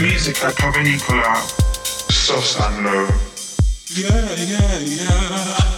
Music at Pavanicola, soft and Love. Yeah, yeah, yeah.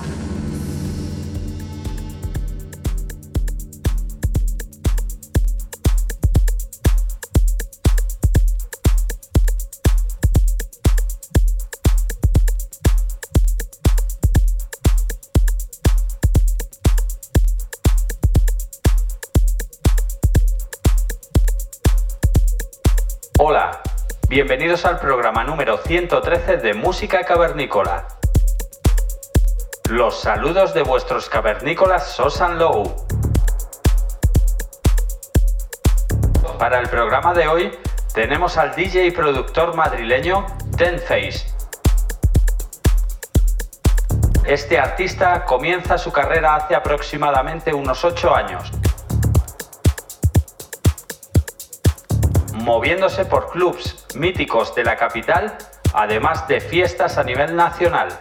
Bienvenidos al programa número 113 de Música Cavernícola. Los saludos de vuestros cavernícolas Sosan Low. Para el programa de hoy tenemos al DJ y productor madrileño Ten Face. Este artista comienza su carrera hace aproximadamente unos 8 años moviéndose por clubs míticos de la capital, además de fiestas a nivel nacional,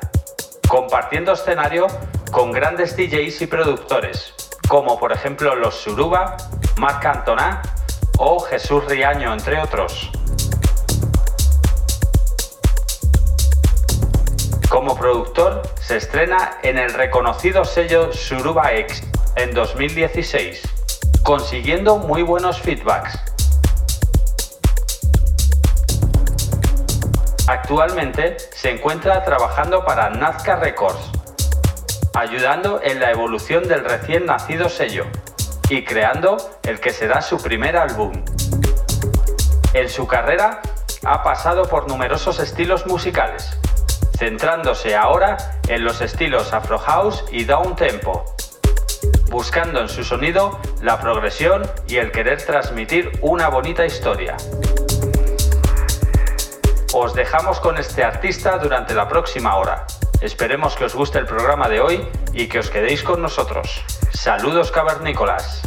compartiendo escenario con grandes DJs y productores, como por ejemplo los Suruba, Marc Antoná o Jesús Riaño, entre otros. Como productor, se estrena en el reconocido sello Suruba X en 2016, consiguiendo muy buenos feedbacks Actualmente se encuentra trabajando para Nazca Records, ayudando en la evolución del recién nacido sello y creando el que será su primer álbum. En su carrera ha pasado por numerosos estilos musicales, centrándose ahora en los estilos Afro House y Down Tempo, buscando en su sonido la progresión y el querer transmitir una bonita historia. Os dejamos con este artista durante la próxima hora. Esperemos que os guste el programa de hoy y que os quedéis con nosotros. Saludos cavernícolas.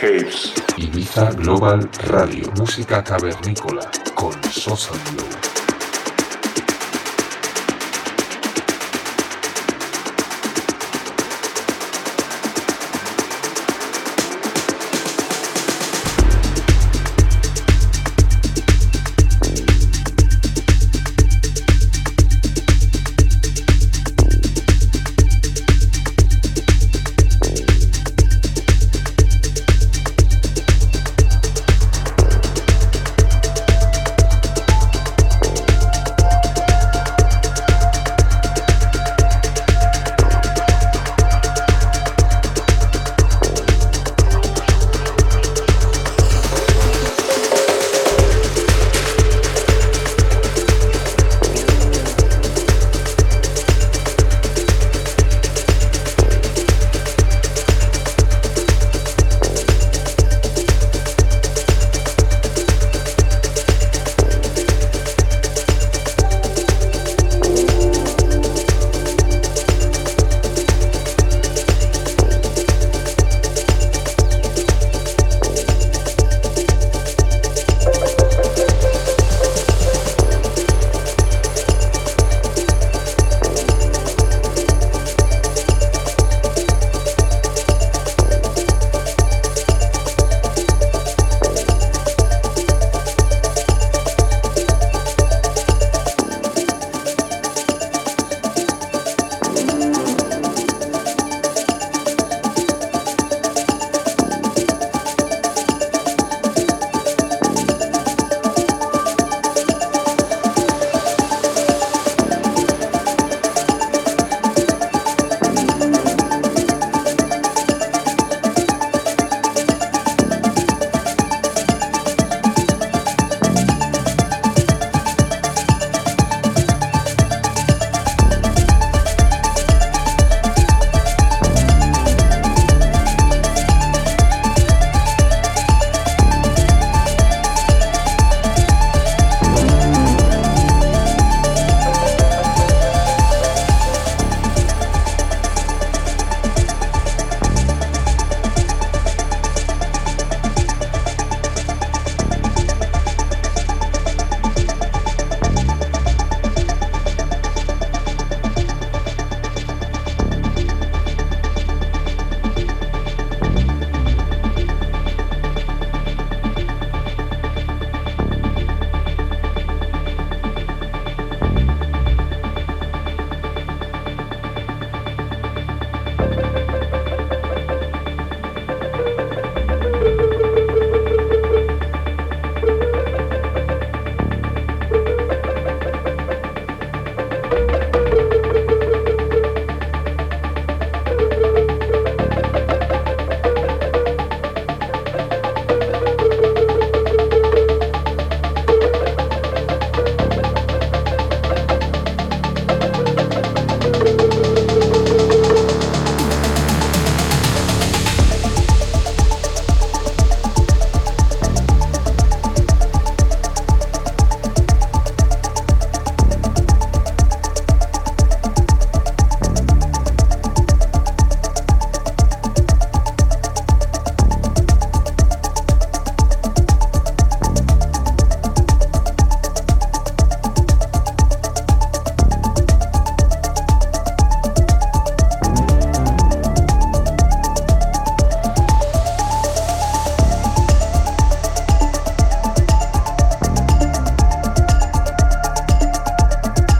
Caves. Ibiza Global Radio. Música cavernícola con Sosan Low.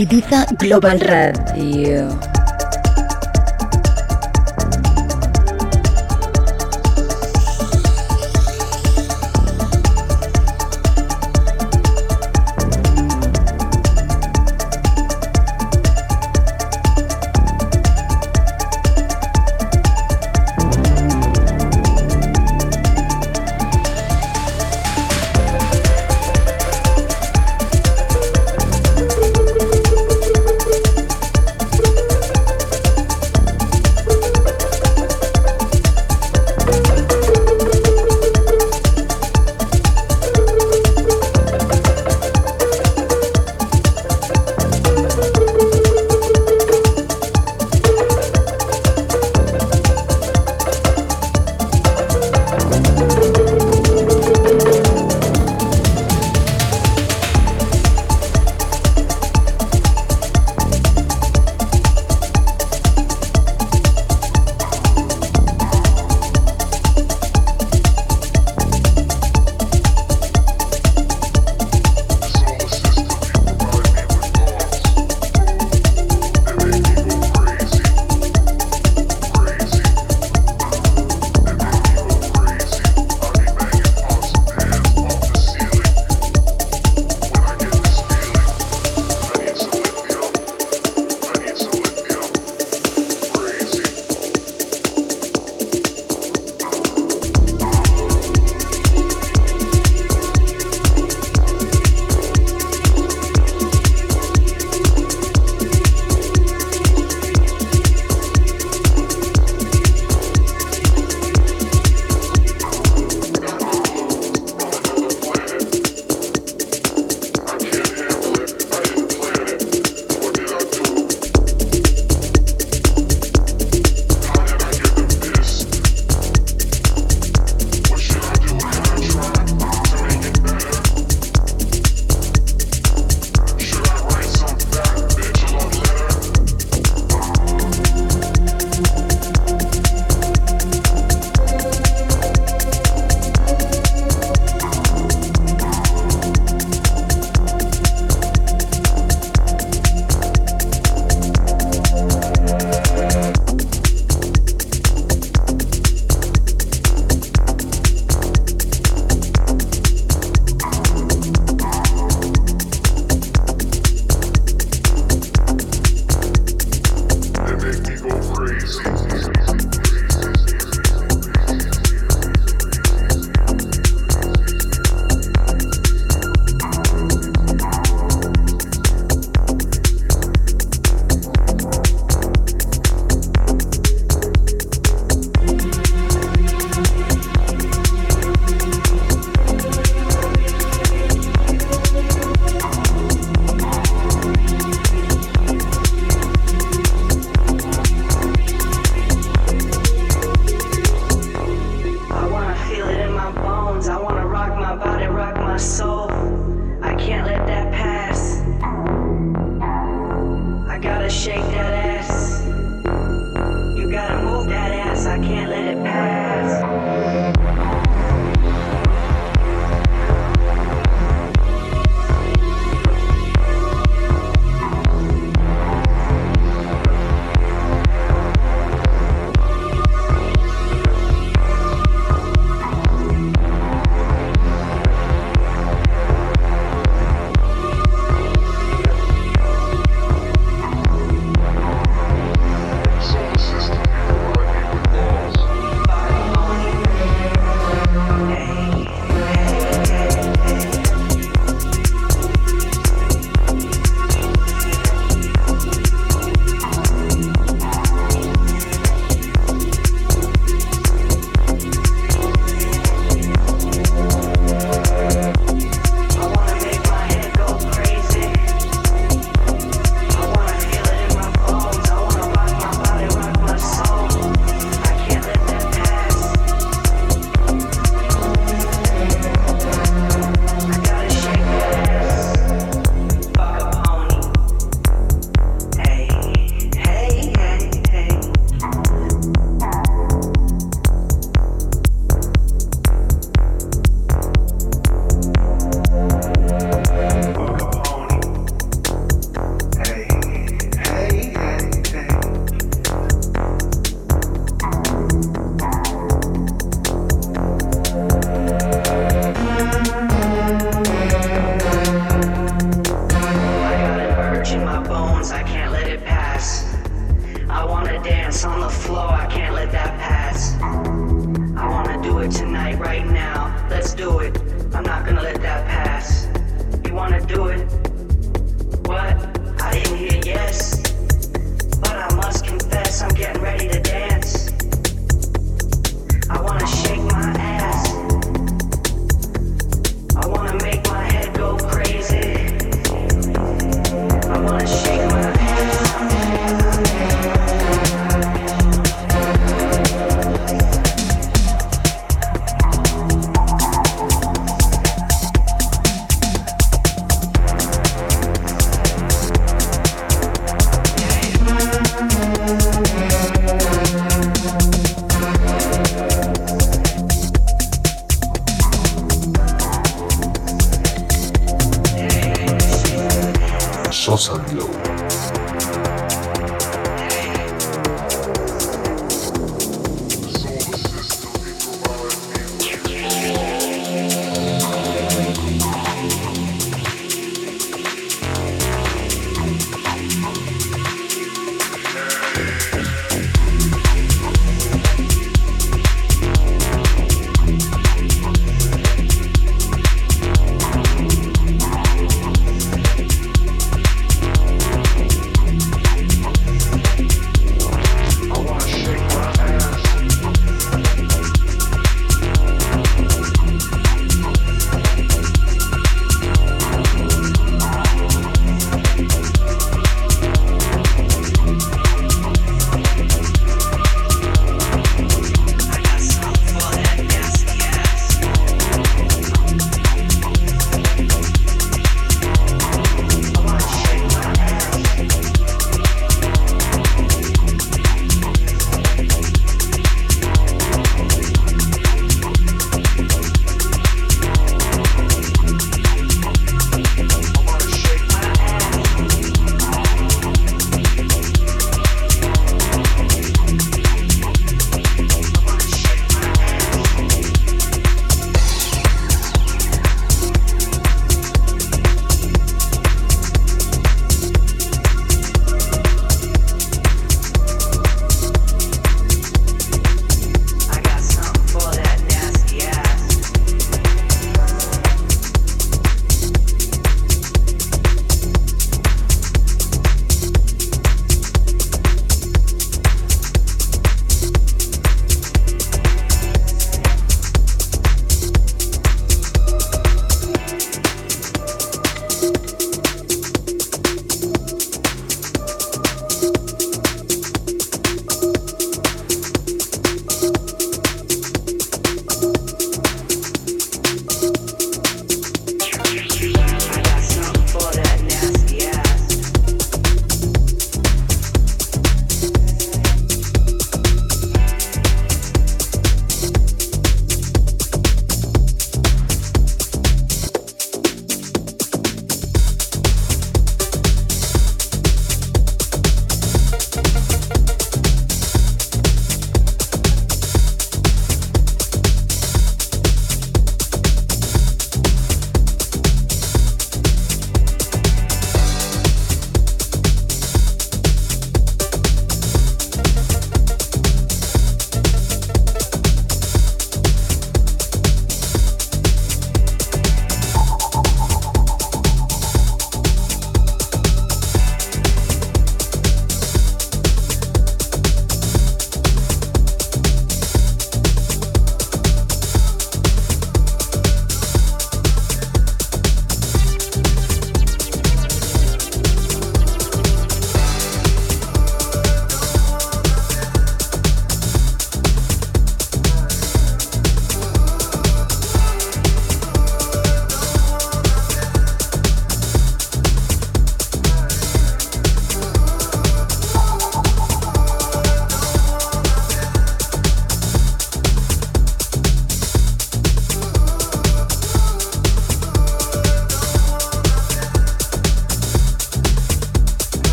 Ibiza Global Radio.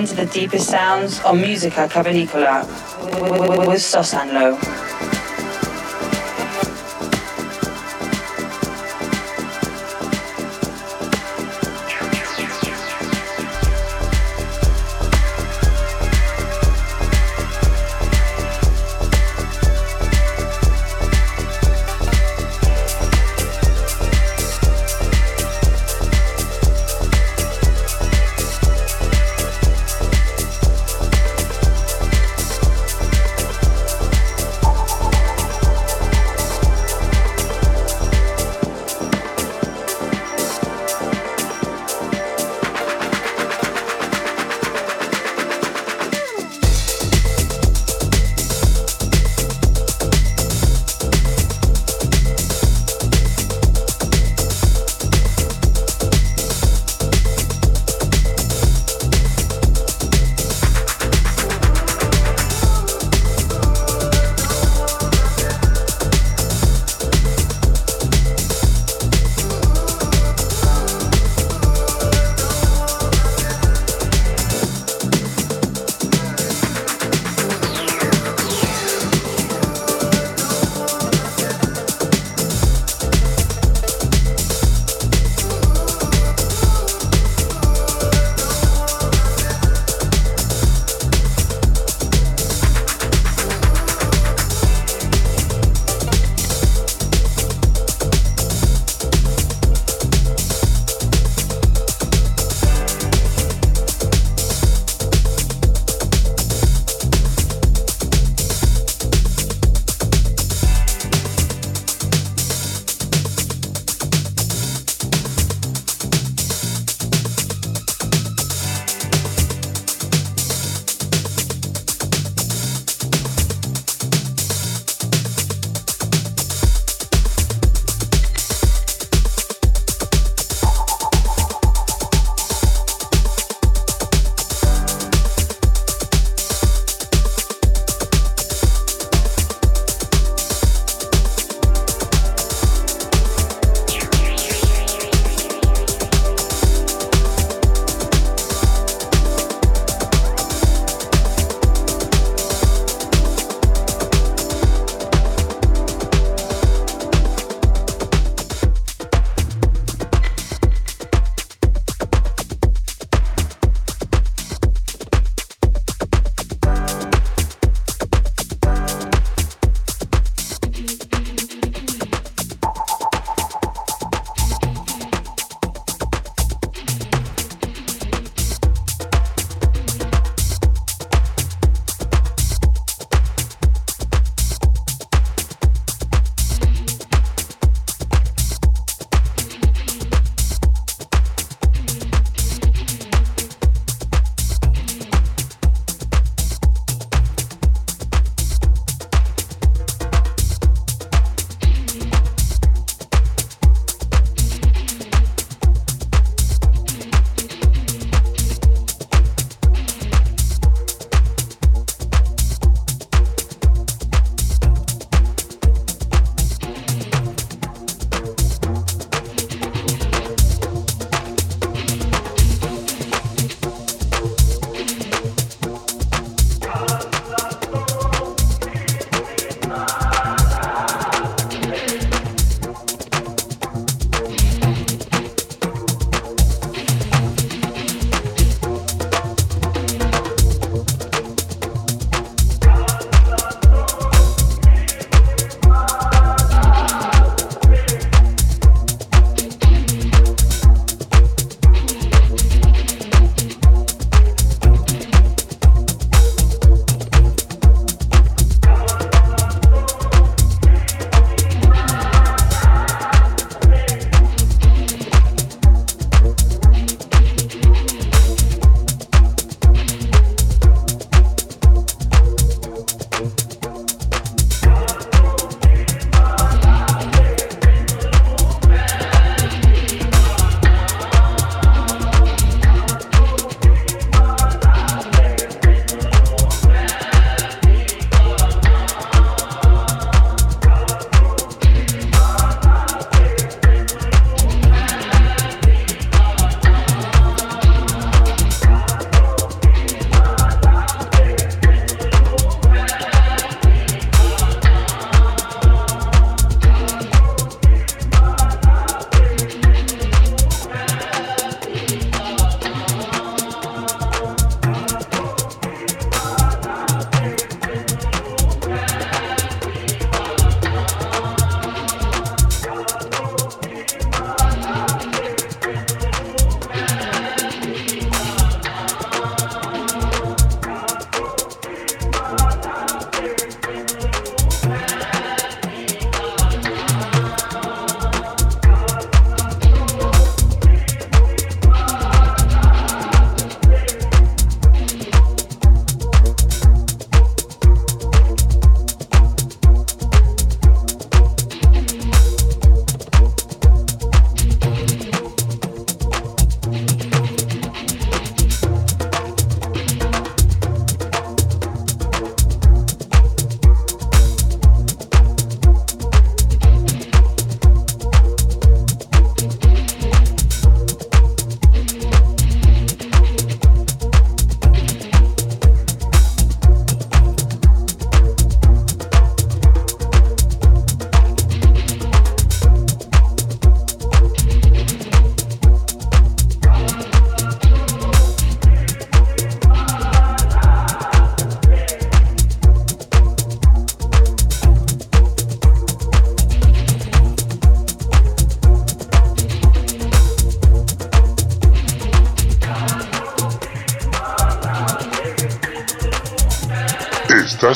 Listen to the deepest sounds on Musica Cavernicola with Sosanlo.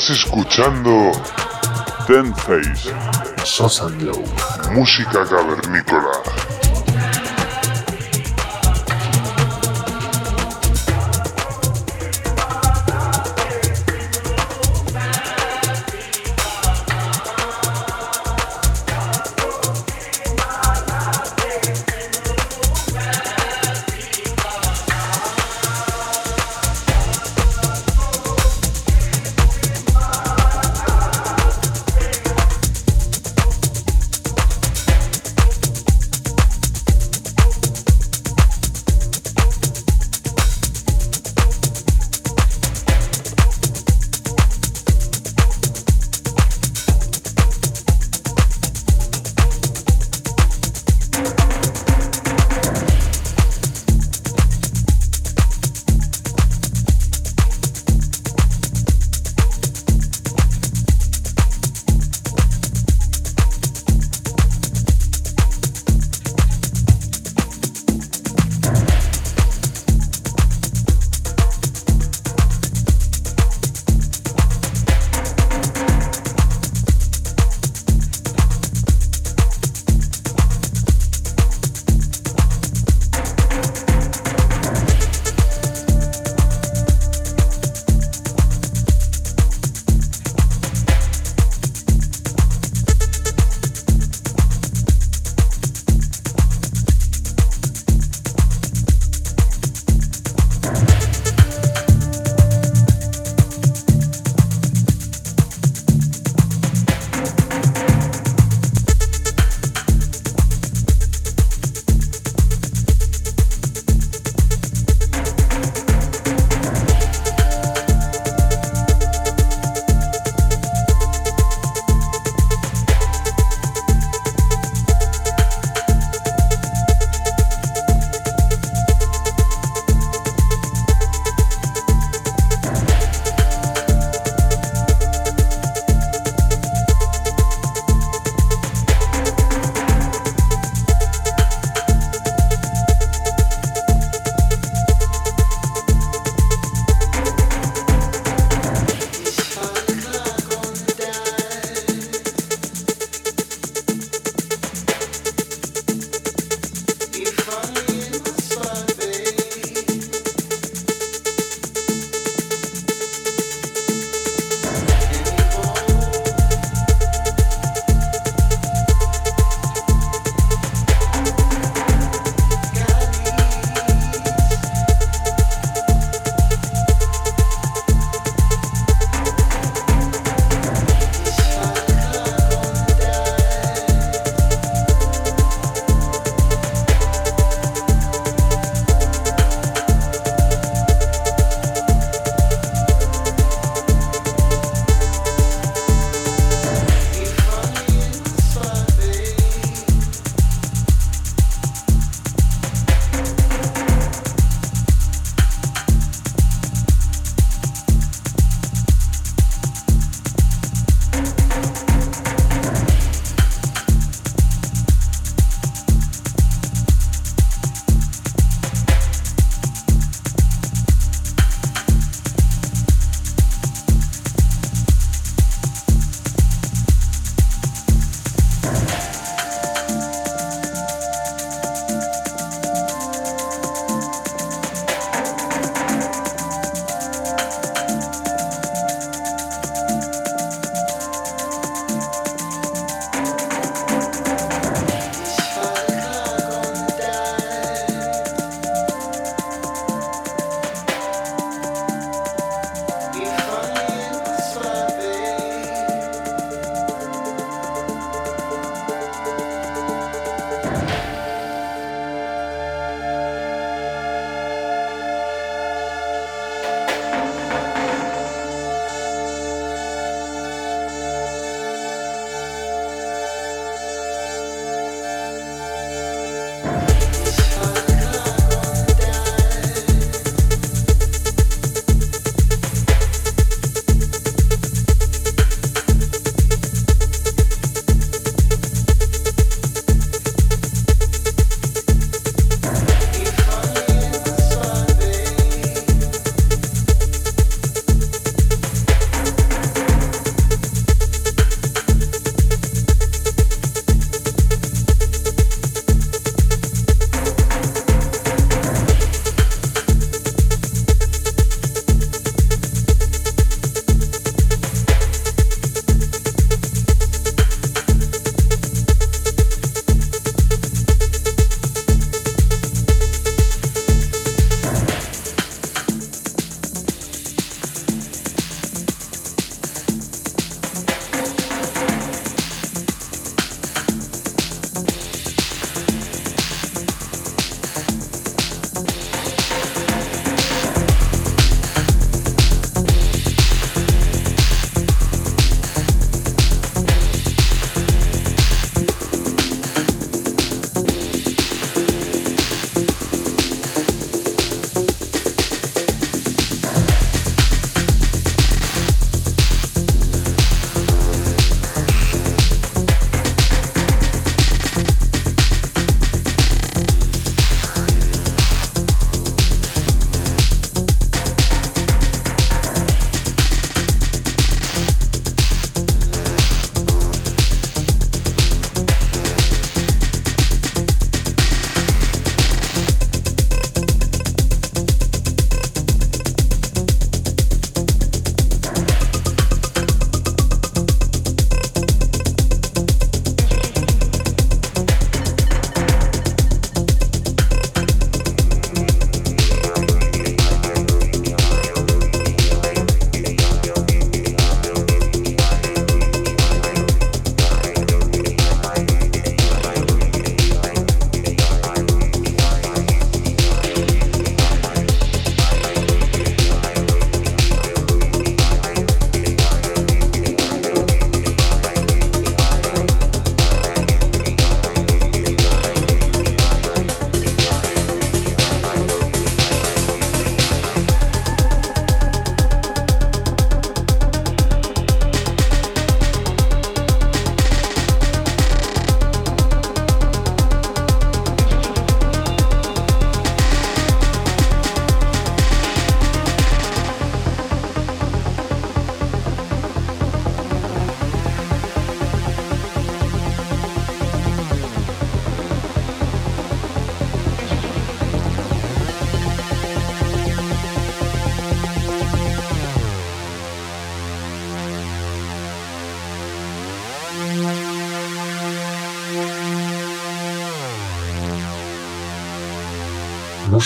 Estás escuchando Ten Face, Sosa música cavernícola.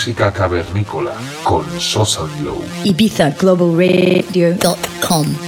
Música cavernícola con Sosa Glow. IbizaGlobalRadio.com then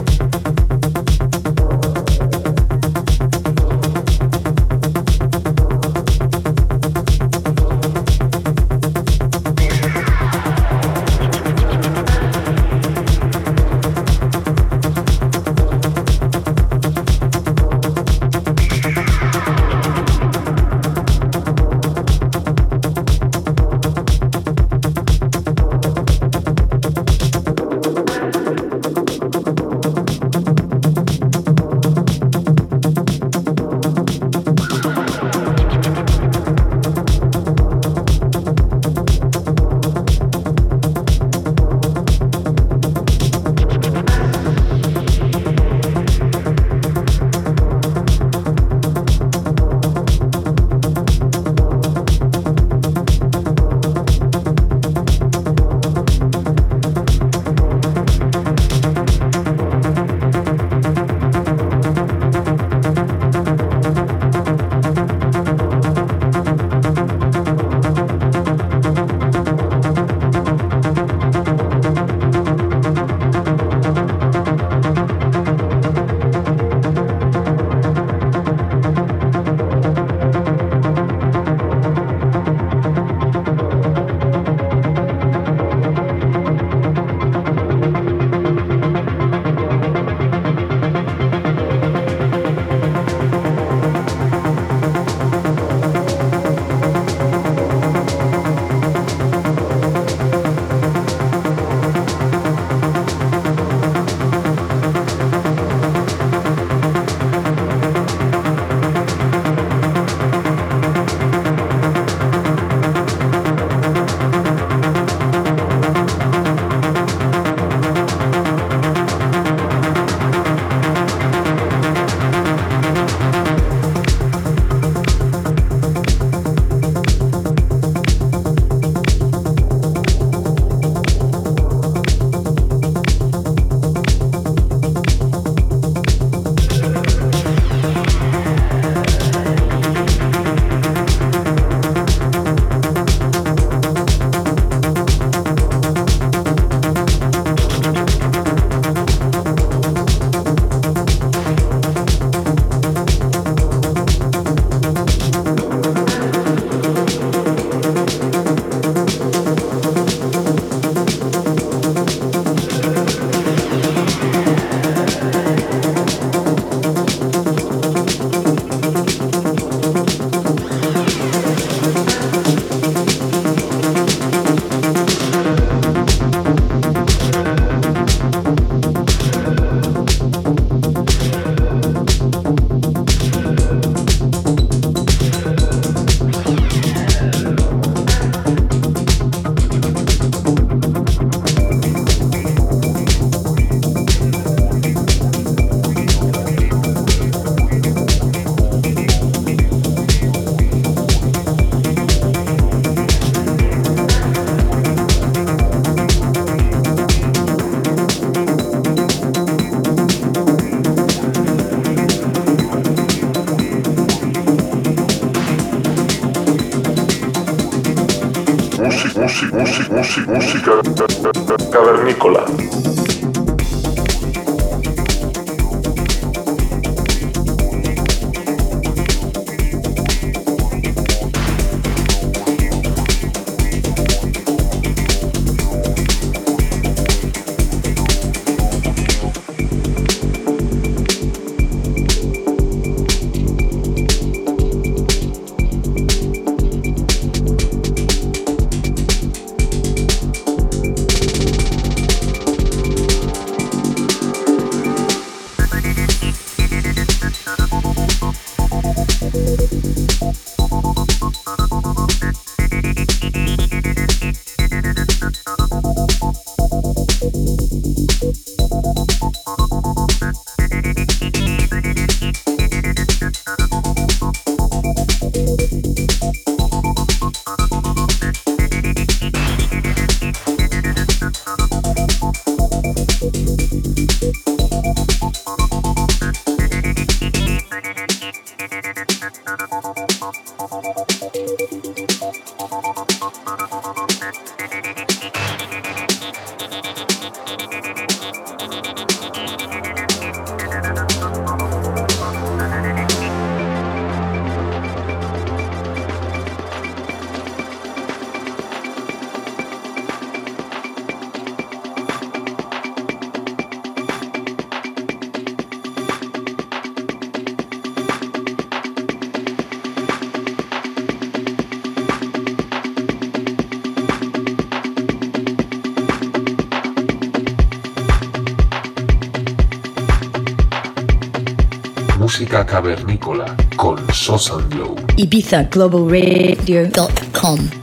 Música cavernícola. Cavernícola con Sosan Glow. ibizaglobalradio.com cavernícola. Ibiza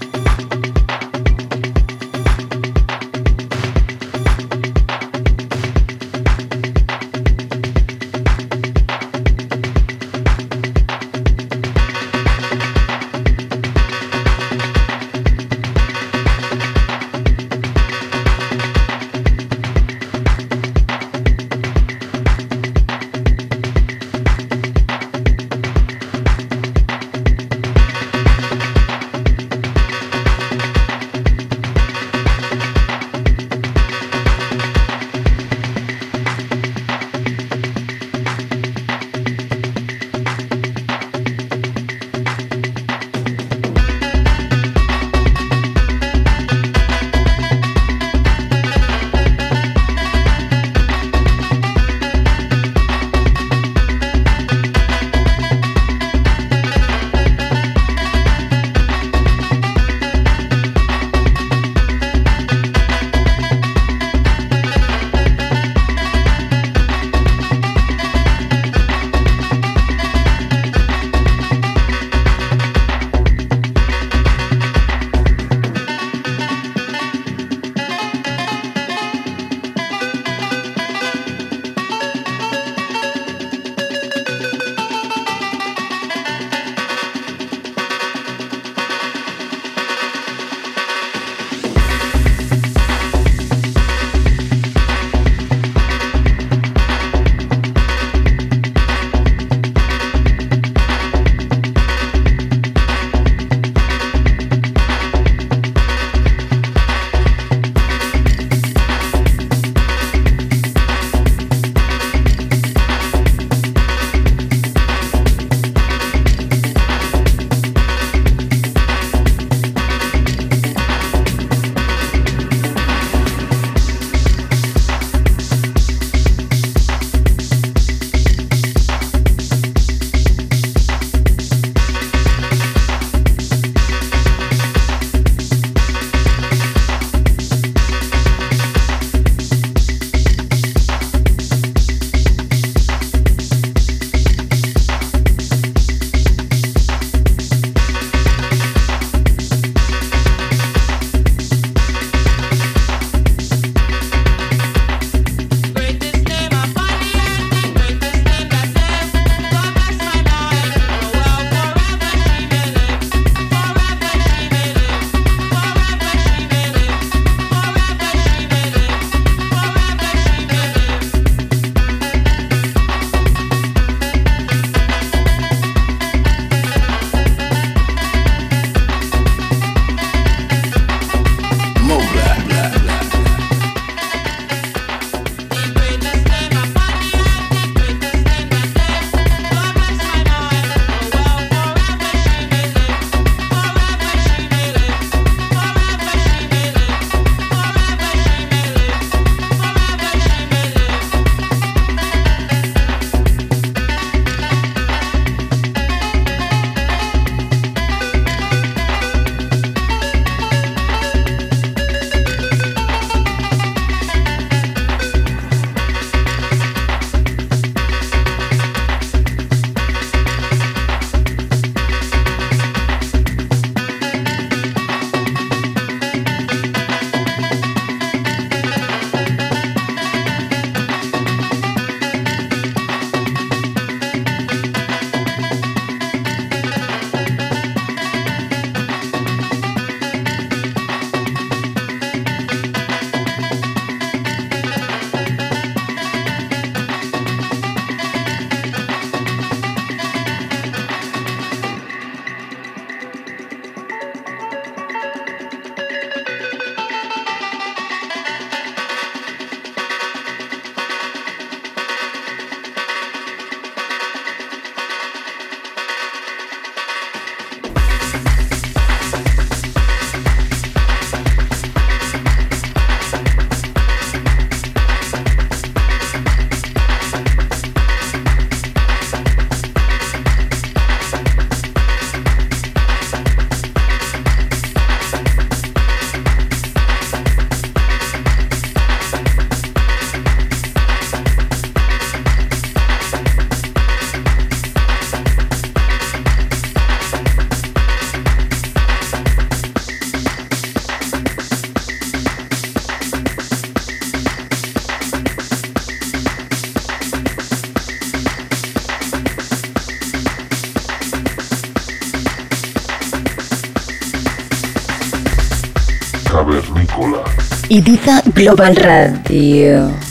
Global Radio.